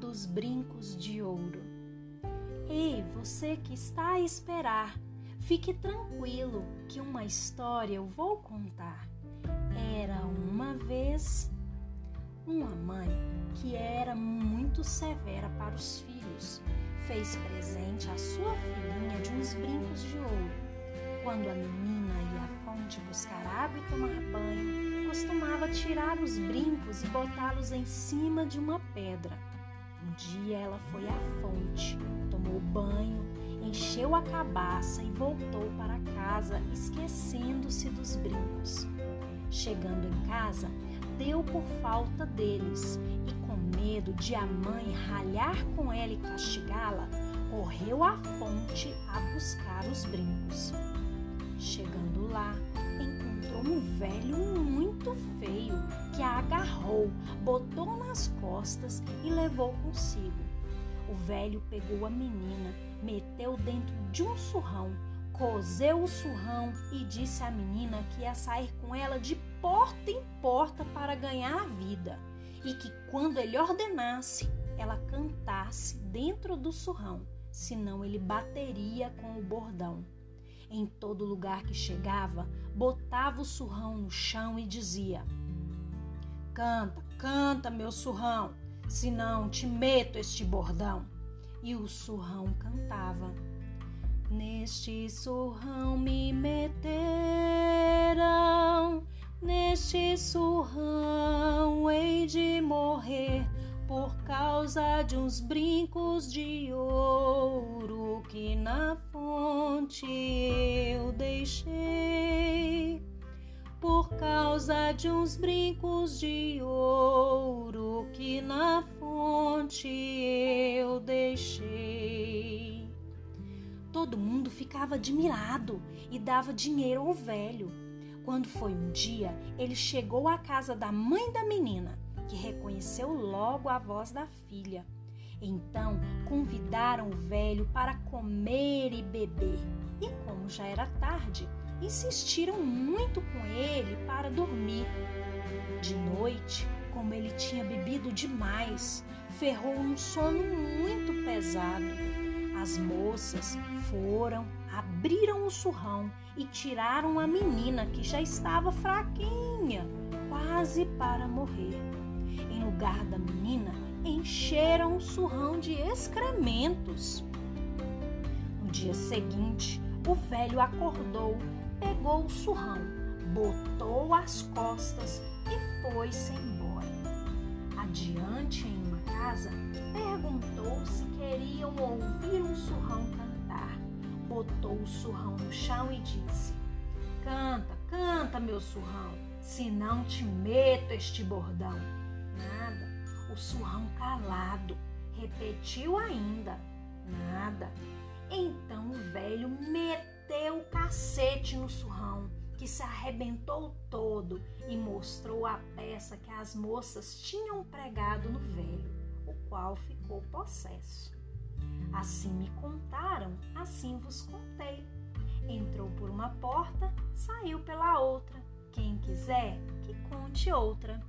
dos brincos de ouro. Ei, você que está a esperar, fique tranquilo que uma história eu vou contar. Era uma vez uma mãe que era muito severa para os filhos. Fez presente à sua filhinha de uns brincos de ouro. Quando a menina ia à fonte buscar água e tomar banho, costumava tirar os brincos e botá-los em cima de uma pedra. Um dia ela foi à fonte, tomou banho, encheu a cabaça e voltou para casa, esquecendo-se dos brincos. Chegando em casa, deu por falta deles e, com medo de a mãe ralhar com ela e castigá-la, correu à fonte a buscar os brincos. Chegando lá, um velho muito feio que a agarrou, botou nas costas e levou consigo. O velho pegou a menina, meteu dentro de um surrão, cozeu o surrão e disse à menina que ia sair com ela de porta em porta para ganhar a vida e que quando ele ordenasse, ela cantasse dentro do surrão, senão ele bateria com o bordão. Em todo lugar que chegava, botava o surrão no chão e dizia: Canta, canta, meu surrão, senão te meto este bordão. E o surrão cantava: Neste surrão me meterão, neste surrão hei de morrer por causa de uns brincos de ouro que na fonte eu deixei. Por causa de uns brincos de ouro que na fonte eu deixei. Todo mundo ficava admirado e dava dinheiro ao velho. Quando foi um dia, ele chegou à casa da mãe da menina que reconheceu logo a voz da filha. Então convidaram o velho para comer e beber. E como já era tarde, insistiram muito com ele para dormir. De noite, como ele tinha bebido demais, ferrou um sono muito pesado. As moças foram, abriram o surrão e tiraram a menina que já estava fraquinha, quase para morrer lugar da menina, encheram o surrão de excrementos. No dia seguinte, o velho acordou, pegou o surrão, botou as costas e foi-se embora. Adiante, em uma casa, perguntou se queriam ouvir um surrão cantar. Botou o surrão no chão e disse: Canta, canta, meu surrão, senão te meto este bordão. O surrão calado repetiu ainda, nada. Então o velho meteu o cacete no surrão, que se arrebentou todo e mostrou a peça que as moças tinham pregado no velho, o qual ficou possesso. Assim me contaram, assim vos contei. Entrou por uma porta, saiu pela outra. Quem quiser, que conte outra.